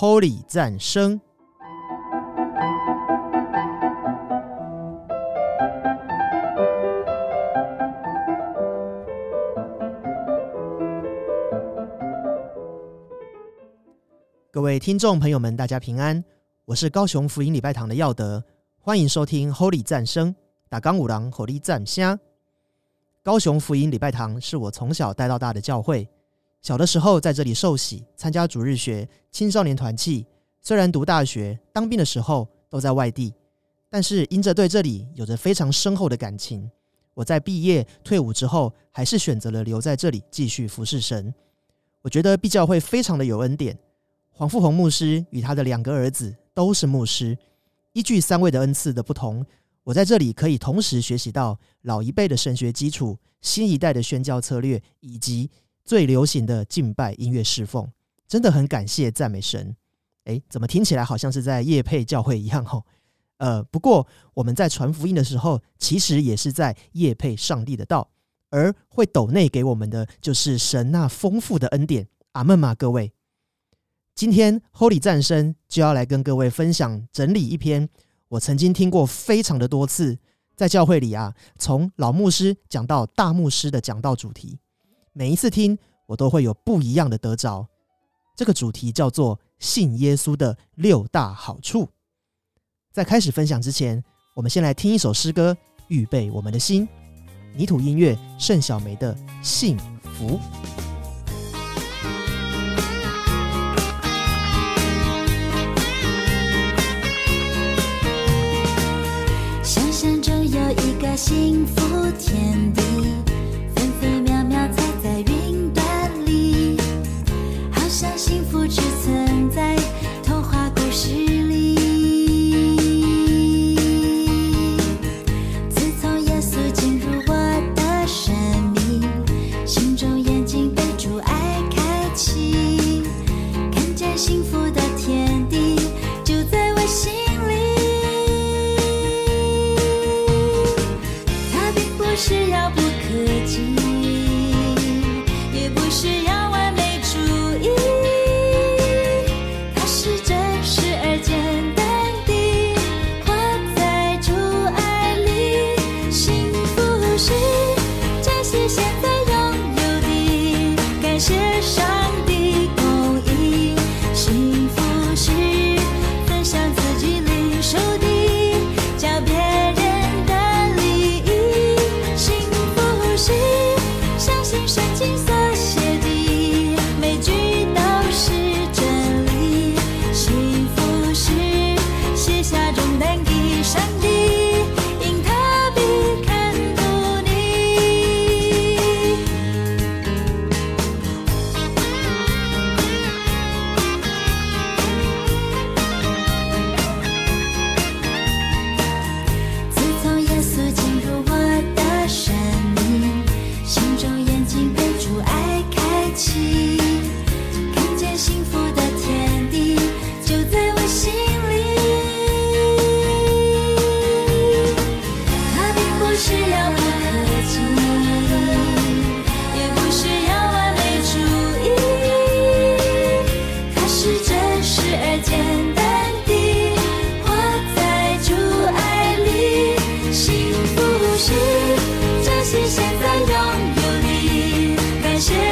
Holy 赞声。各位听众朋友们，大家平安，我是高雄福音礼拜堂的耀德，欢迎收听 Holy 赞声。打刚五郎火力赞虾。高雄福音礼拜堂是我从小带到大的教会，小的时候在这里受洗，参加主日学、青少年团契。虽然读大学、当兵的时候都在外地，但是因着对这里有着非常深厚的感情，我在毕业退伍之后，还是选择了留在这里继续服侍神。我觉得毕教会非常的有恩典。黄富宏牧师与他的两个儿子都是牧师，依据三位的恩赐的不同，我在这里可以同时学习到老一辈的神学基础、新一代的宣教策略，以及最流行的敬拜音乐侍奉。真的很感谢赞美神。诶，怎么听起来好像是在夜配教会一样？吼，呃，不过我们在传福音的时候，其实也是在夜配上帝的道，而会斗内给我们的就是神那丰富的恩典。阿门嘛？各位。今天 Holy 战声就要来跟各位分享整理一篇我曾经听过非常的多次，在教会里啊，从老牧师讲到大牧师的讲道主题，每一次听我都会有不一样的得着。这个主题叫做信耶稣的六大好处。在开始分享之前，我们先来听一首诗歌，预备我们的心。泥土音乐盛小梅的幸福。想象中有一个幸福天地，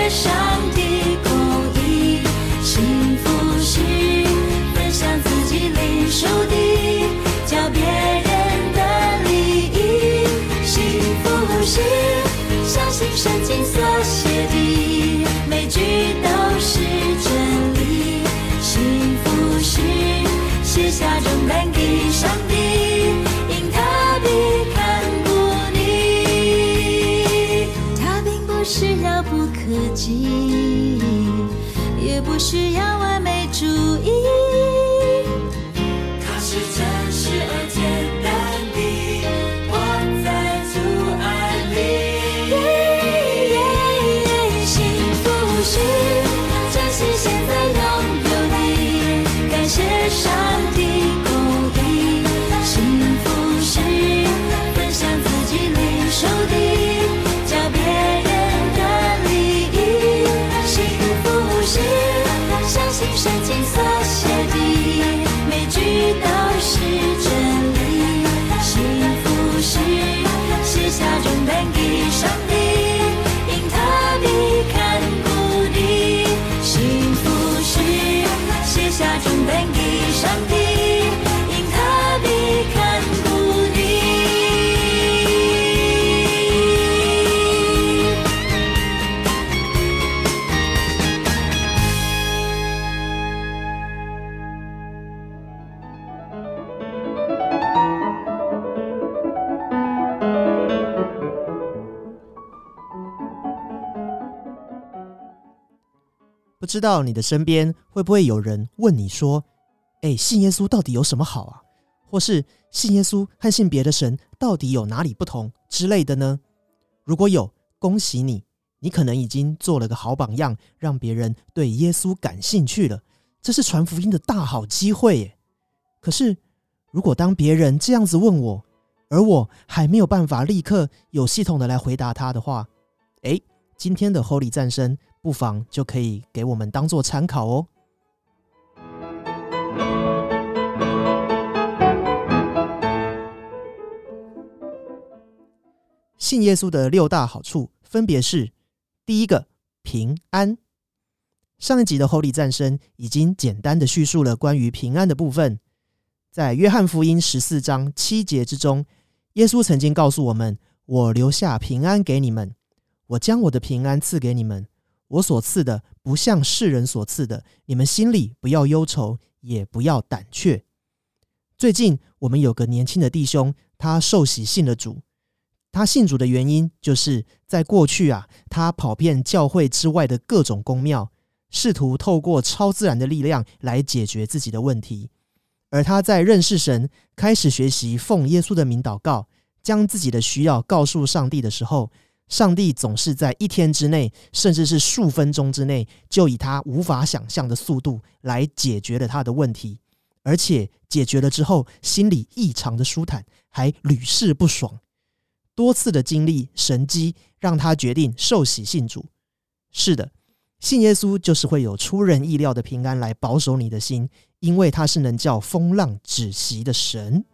上帝，公益，幸福是分享自己领受的，叫别人的利益，幸福是。知道你的身边会不会有人问你说：“哎，信耶稣到底有什么好啊？”或是信耶稣和信别的神到底有哪里不同之类的呢？如果有，恭喜你，你可能已经做了个好榜样，让别人对耶稣感兴趣了。这是传福音的大好机会耶！可是，如果当别人这样子问我，而我还没有办法立刻有系统的来回答他的话，诶，今天的 Holy 战声不妨就可以给我们当做参考哦。信耶稣的六大好处分别是：第一个，平安。上一集的 Holy 战声已经简单的叙述了关于平安的部分，在约翰福音十四章七节之中，耶稣曾经告诉我们：“我留下平安给你们，我将我的平安赐给你们，我所赐的不像世人所赐的，你们心里不要忧愁，也不要胆怯。”最近我们有个年轻的弟兄，他受洗信了主。他信主的原因，就是在过去啊，他跑遍教会之外的各种宫庙，试图透过超自然的力量来解决自己的问题。而他在认识神、开始学习奉耶稣的名祷告，将自己的需要告诉上帝的时候，上帝总是在一天之内，甚至是数分钟之内，就以他无法想象的速度来解决了他的问题。而且解决了之后，心里异常的舒坦，还屡试不爽。多次的经历神机，让他决定受洗信主。是的，信耶稣就是会有出人意料的平安来保守你的心，因为他是能叫风浪止息的神。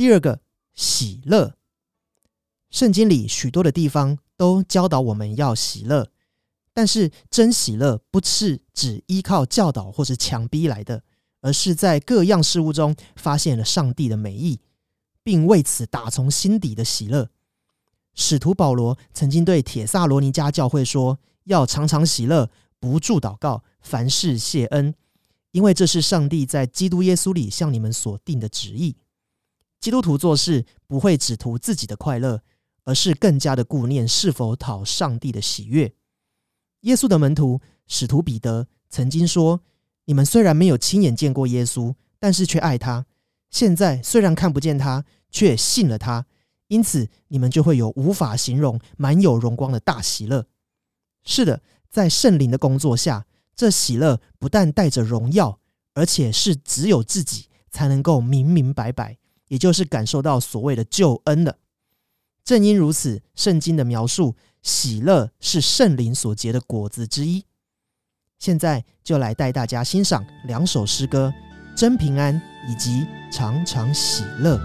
第二个，喜乐。圣经里许多的地方都教导我们要喜乐。但是真喜乐不是只依靠教导或是强逼来的，而是在各样事物中发现了上帝的美意，并为此打从心底的喜乐。使徒保罗曾经对铁萨罗尼迦教会说：“要常常喜乐，不住祷告，凡事谢恩，因为这是上帝在基督耶稣里向你们所定的旨意。”基督徒做事不会只图自己的快乐，而是更加的顾念是否讨上帝的喜悦。耶稣的门徒使徒彼得曾经说：“你们虽然没有亲眼见过耶稣，但是却爱他；现在虽然看不见他，却信了他。因此，你们就会有无法形容、满有荣光的大喜乐。是的，在圣灵的工作下，这喜乐不但带着荣耀，而且是只有自己才能够明明白白，也就是感受到所谓的救恩了。正因如此，圣经的描述。”喜乐是圣灵所结的果子之一。现在就来带大家欣赏两首诗歌《真平安》以及《常常喜乐》。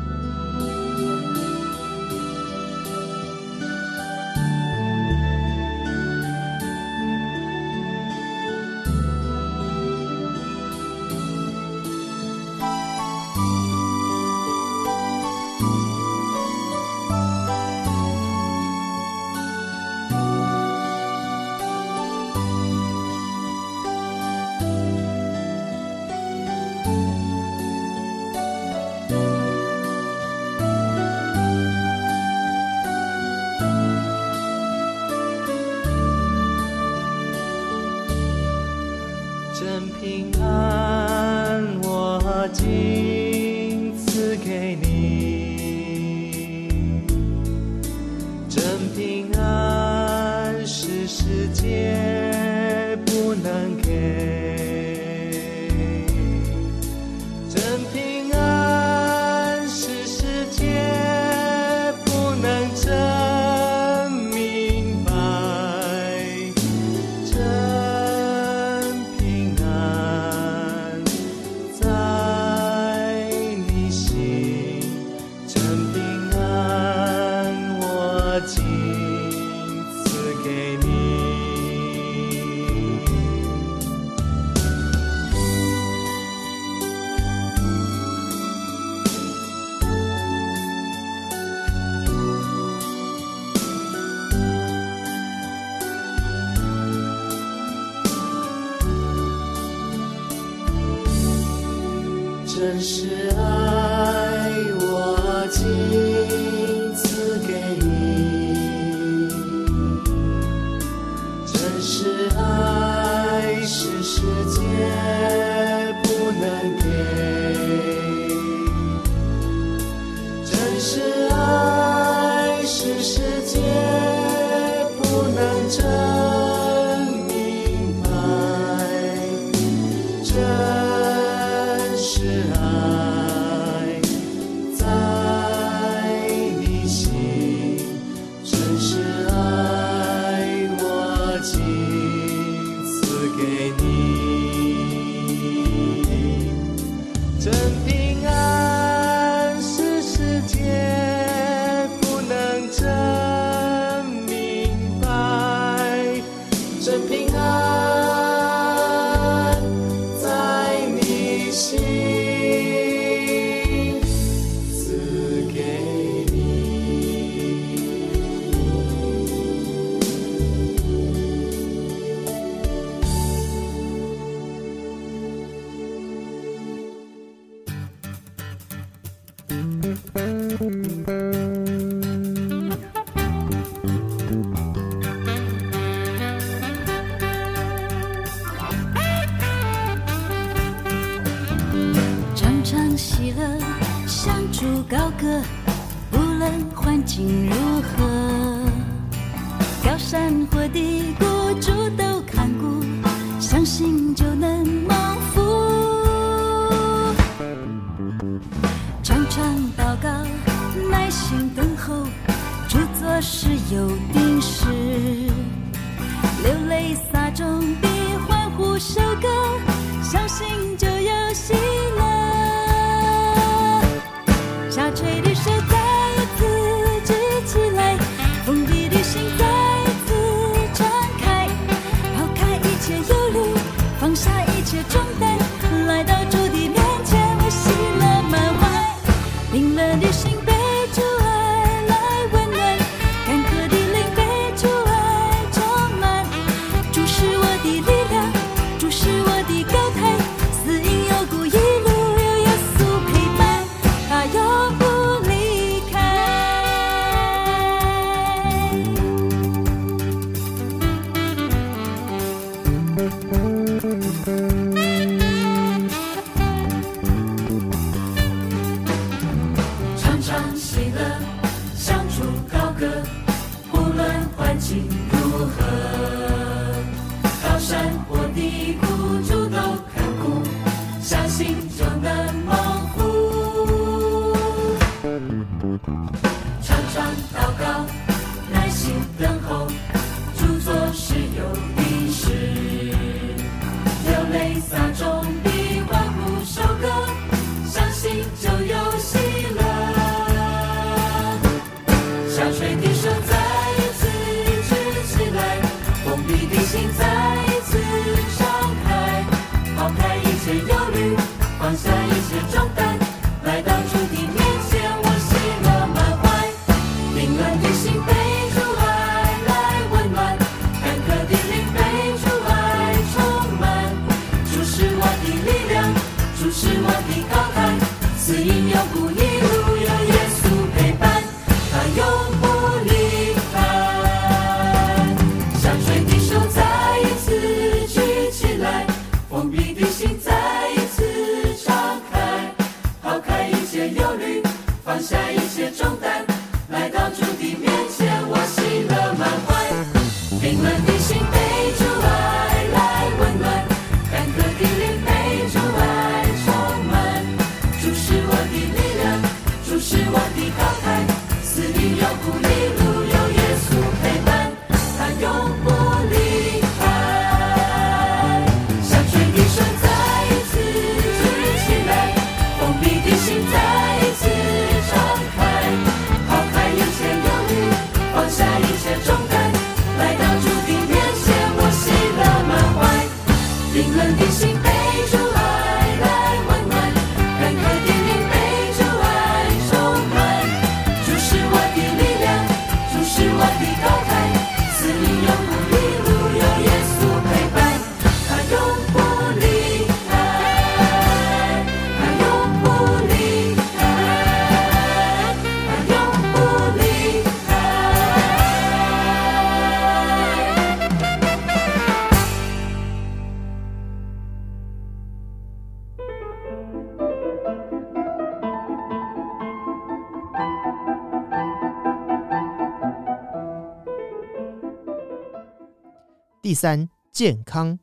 心如常喜乐，三，健康。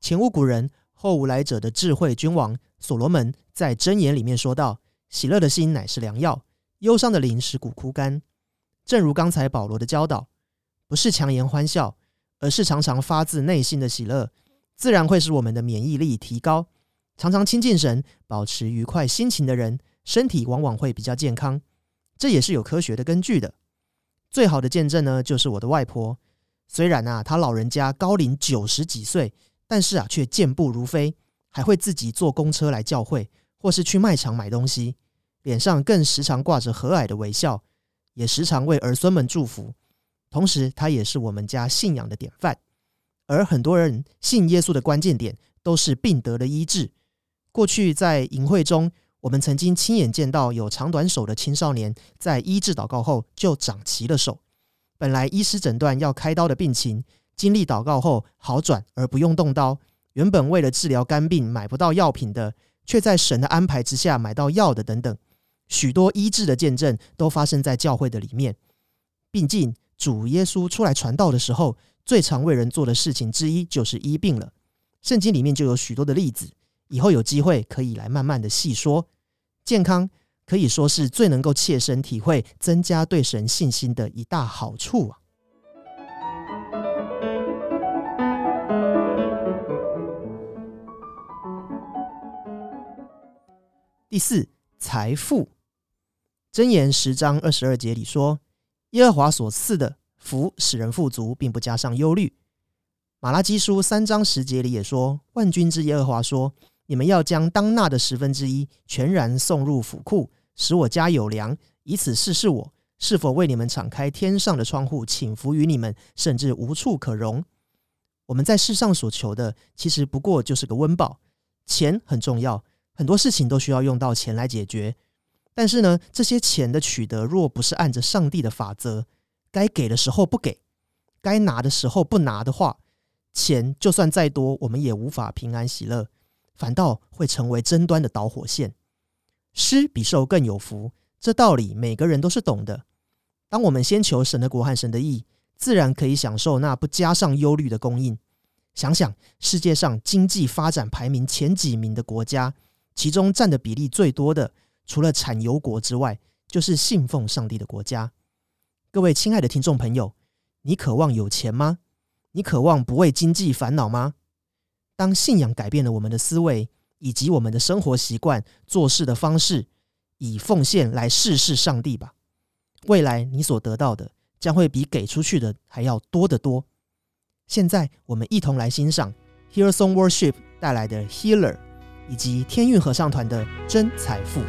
前无古人，后无来者的智慧君王所罗门在箴言里面说道：“喜乐的心乃是良药，忧伤的灵使骨枯干。”正如刚才保罗的教导，不是强颜欢笑，而是常常发自内心的喜乐，自然会使我们的免疫力提高。常常亲近神、保持愉快心情的人，身体往往会比较健康。这也是有科学的根据的。最好的见证呢，就是我的外婆。虽然啊，他老人家高龄九十几岁，但是啊，却健步如飞，还会自己坐公车来教会，或是去卖场买东西，脸上更时常挂着和蔼的微笑，也时常为儿孙们祝福。同时，他也是我们家信仰的典范。而很多人信耶稣的关键点，都是病得了医治。过去在营会中，我们曾经亲眼见到有长短手的青少年，在医治祷告后就长齐了手。本来医师诊断要开刀的病情，经历祷告后好转而不用动刀。原本为了治疗肝病买不到药品的，却在神的安排之下买到药的等等，许多医治的见证都发生在教会的里面。毕竟主耶稣出来传道的时候，最常为人做的事情之一就是医病了。圣经里面就有许多的例子。以后有机会可以来慢慢的细说。健康可以说是最能够切身体会、增加对神信心的一大好处啊。第四，财富。箴言十章二十二节里说：“耶和华所赐的福使人富足，并不加上忧虑。”马拉基书三章十节里也说：“万军之耶和华说。”你们要将当纳的十分之一全然送入府库，使我家有粮，以此试试我是否为你们敞开天上的窗户，请福于你们，甚至无处可容。我们在世上所求的，其实不过就是个温饱。钱很重要，很多事情都需要用到钱来解决。但是呢，这些钱的取得，若不是按着上帝的法则，该给的时候不给，该拿的时候不拿的话，钱就算再多，我们也无法平安喜乐。反倒会成为争端的导火线。施比受更有福，这道理每个人都是懂的。当我们先求神的国和神的义，自然可以享受那不加上忧虑的供应。想想世界上经济发展排名前几名的国家，其中占的比例最多的，除了产油国之外，就是信奉上帝的国家。各位亲爱的听众朋友，你渴望有钱吗？你渴望不为经济烦恼吗？当信仰改变了我们的思维以及我们的生活习惯、做事的方式，以奉献来试试上帝吧。未来你所得到的将会比给出去的还要多得多。现在我们一同来欣赏 Hear Song Worship 带来的 Healer，以及天韵合唱团的真财富。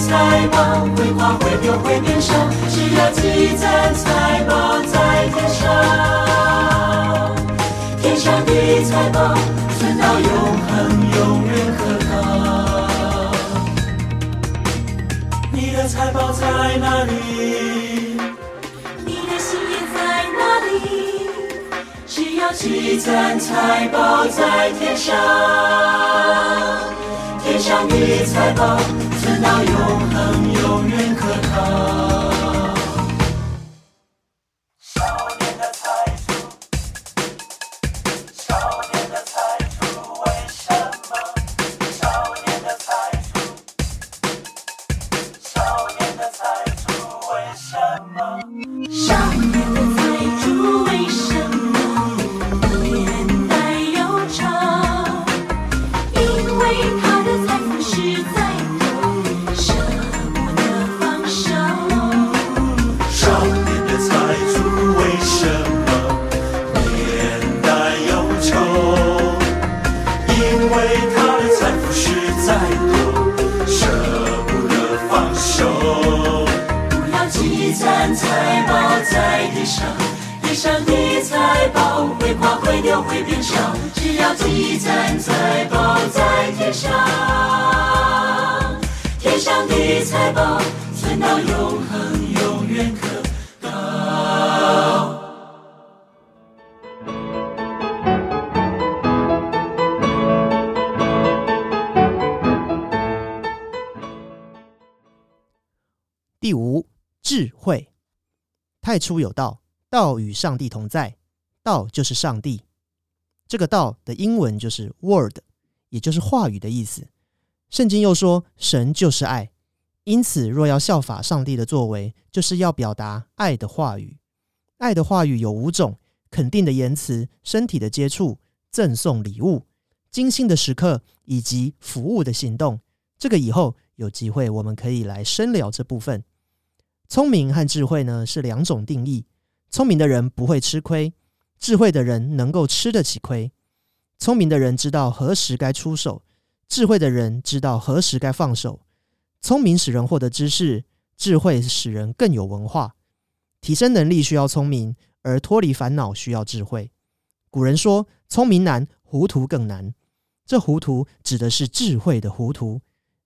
财宝会花会丢会变少，只要积攒财宝在天上，天上的财宝存到永恒，永远可靠。你的财宝在哪里？你的心也在哪里？只要积攒财宝在天上，天上的财宝到永恒，永远可靠。太初有道，道与上帝同在，道就是上帝。这个道的英文就是 word，也就是话语的意思。圣经又说，神就是爱，因此若要效法上帝的作为，就是要表达爱的话语。爱的话语有五种：肯定的言辞、身体的接触、赠送礼物、精心的时刻以及服务的行动。这个以后有机会我们可以来深聊这部分。聪明和智慧呢是两种定义。聪明的人不会吃亏，智慧的人能够吃得起亏。聪明的人知道何时该出手，智慧的人知道何时该放手。聪明使人获得知识，智慧使人更有文化。提升能力需要聪明，而脱离烦恼需要智慧。古人说：“聪明难，糊涂更难。”这糊涂指的是智慧的糊涂。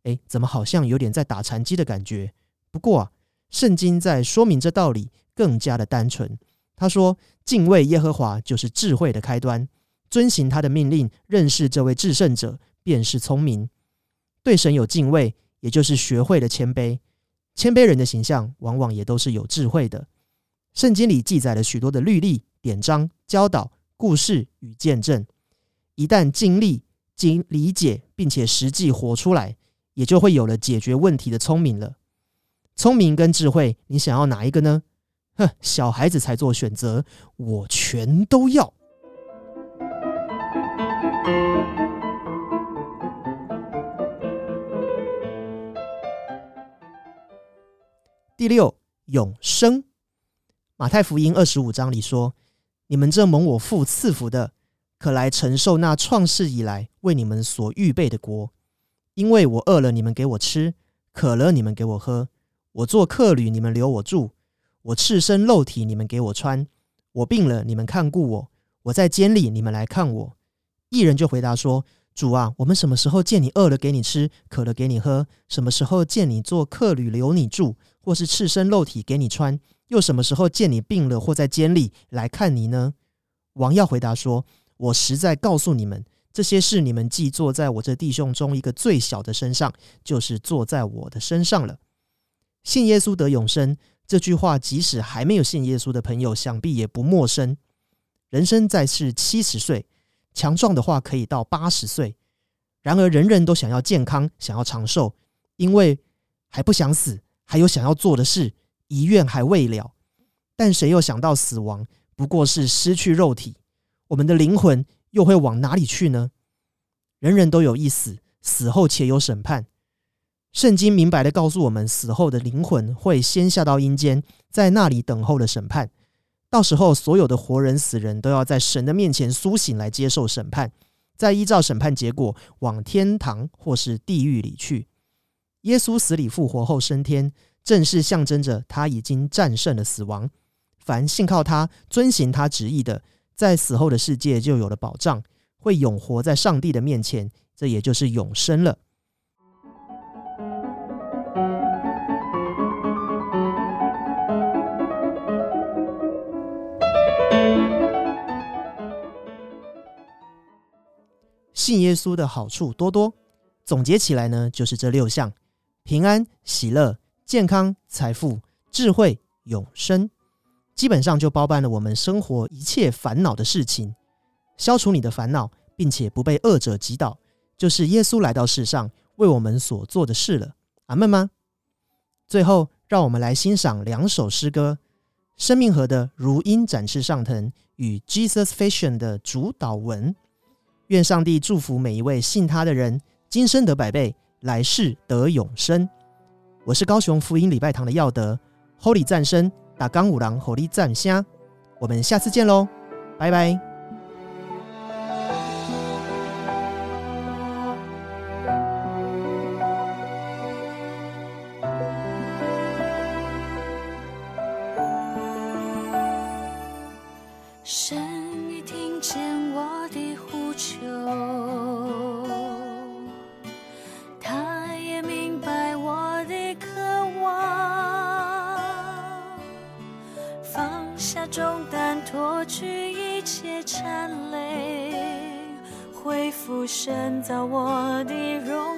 诶，怎么好像有点在打禅机的感觉？不过啊，圣经在说明这道理更加的单纯。他说：“敬畏耶和华就是智慧的开端，遵行他的命令，认识这位至圣者，便是聪明。对神有敬畏，也就是学会了谦卑。谦卑人的形象，往往也都是有智慧的。圣经里记载了许多的律例、典章、教导、故事与见证。一旦经历、经理解，并且实际活出来，也就会有了解决问题的聪明了。聪明跟智慧，你想要哪一个呢？哼，小孩子才做选择，我全都要。第六，永生。马太福音二十五章里说：“你们这蒙我父赐福的，可来承受那创世以来为你们所预备的国。因为我饿了，你们给我吃；渴了，你们给我喝；我做客旅，你们留我住；我赤身露体，你们给我穿；我病了，你们看顾我；我在监里，你们来看我。”艺人就回答说：“主啊，我们什么时候见你饿了给你吃，渴了给你喝？什么时候见你做客旅留你住，或是赤身露体给你穿？又什么时候见你病了或在监里来看你呢？”王耀回答说：“我实在告诉你们，这些事你们既坐在我这弟兄中一个最小的身上，就是坐在我的身上了。信耶稣得永生这句话，即使还没有信耶稣的朋友，想必也不陌生。人生在世七十岁，强壮的话可以到八十岁。然而，人人都想要健康，想要长寿，因为还不想死，还有想要做的事，遗愿还未了。但谁又想到死亡不过是失去肉体，我们的灵魂又会往哪里去呢？人人都有一死，死后且有审判。圣经明白的告诉我们，死后的灵魂会先下到阴间，在那里等候了审判。到时候，所有的活人、死人都要在神的面前苏醒来接受审判，再依照审判结果往天堂或是地狱里去。耶稣死里复活后升天，正是象征着他已经战胜了死亡。凡信靠他、遵行他旨意的，在死后的世界就有了保障，会永活在上帝的面前，这也就是永生了。信耶稣的好处多多，总结起来呢，就是这六项：平安、喜乐、健康、财富、智慧、永生。基本上就包办了我们生活一切烦恼的事情。消除你的烦恼，并且不被恶者击倒，就是耶稣来到世上为我们所做的事了。阿门吗？最后，让我们来欣赏两首诗歌：生命河的《如鹰展翅上腾》与 Jesus Fashion 的主导文。愿上帝祝福每一位信他的人，今生得百倍，来世得永生。我是高雄福音礼拜堂的耀德，Holy 赞声打刚五郎 Holy 赞虾，我们下次见喽，拜拜。浮现在我的容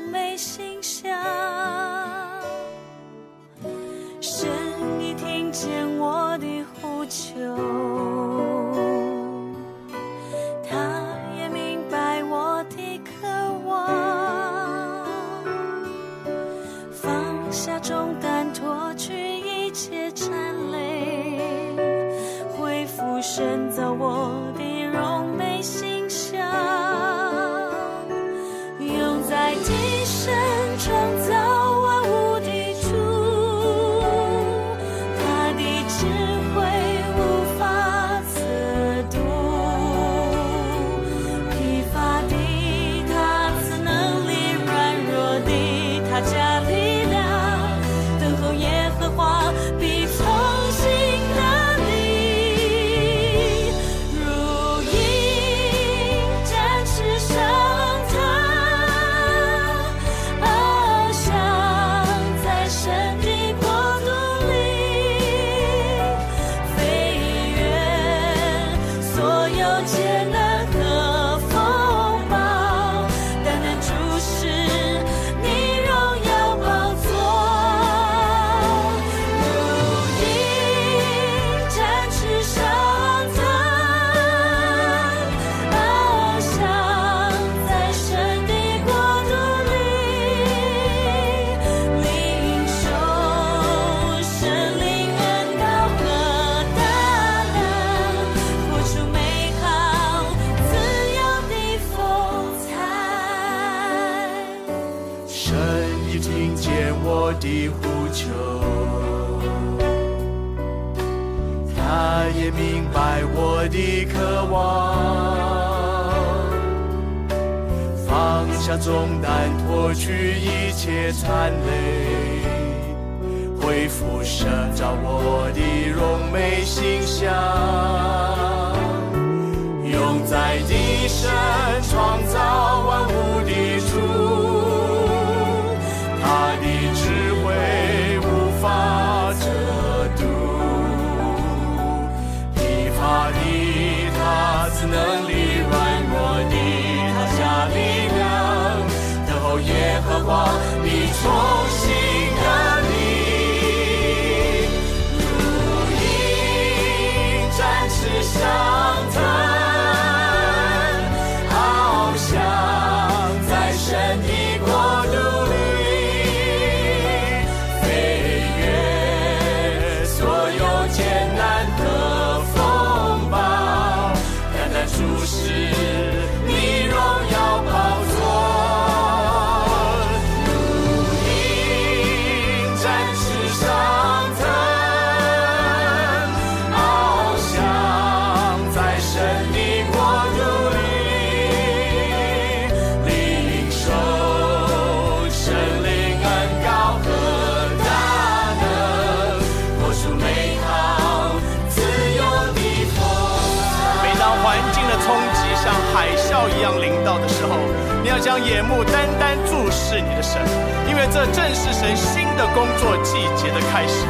是你的神因为这正是神新的工作季节的开始。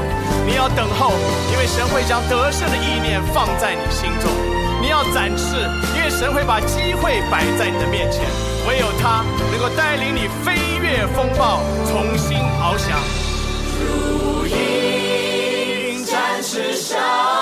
你要等候因为神会将得胜的意念放在你心中。你要展示因为神会把机会摆在你的面前。唯有他能够带领你飞越风暴重新翱翔。如鹰展翅上。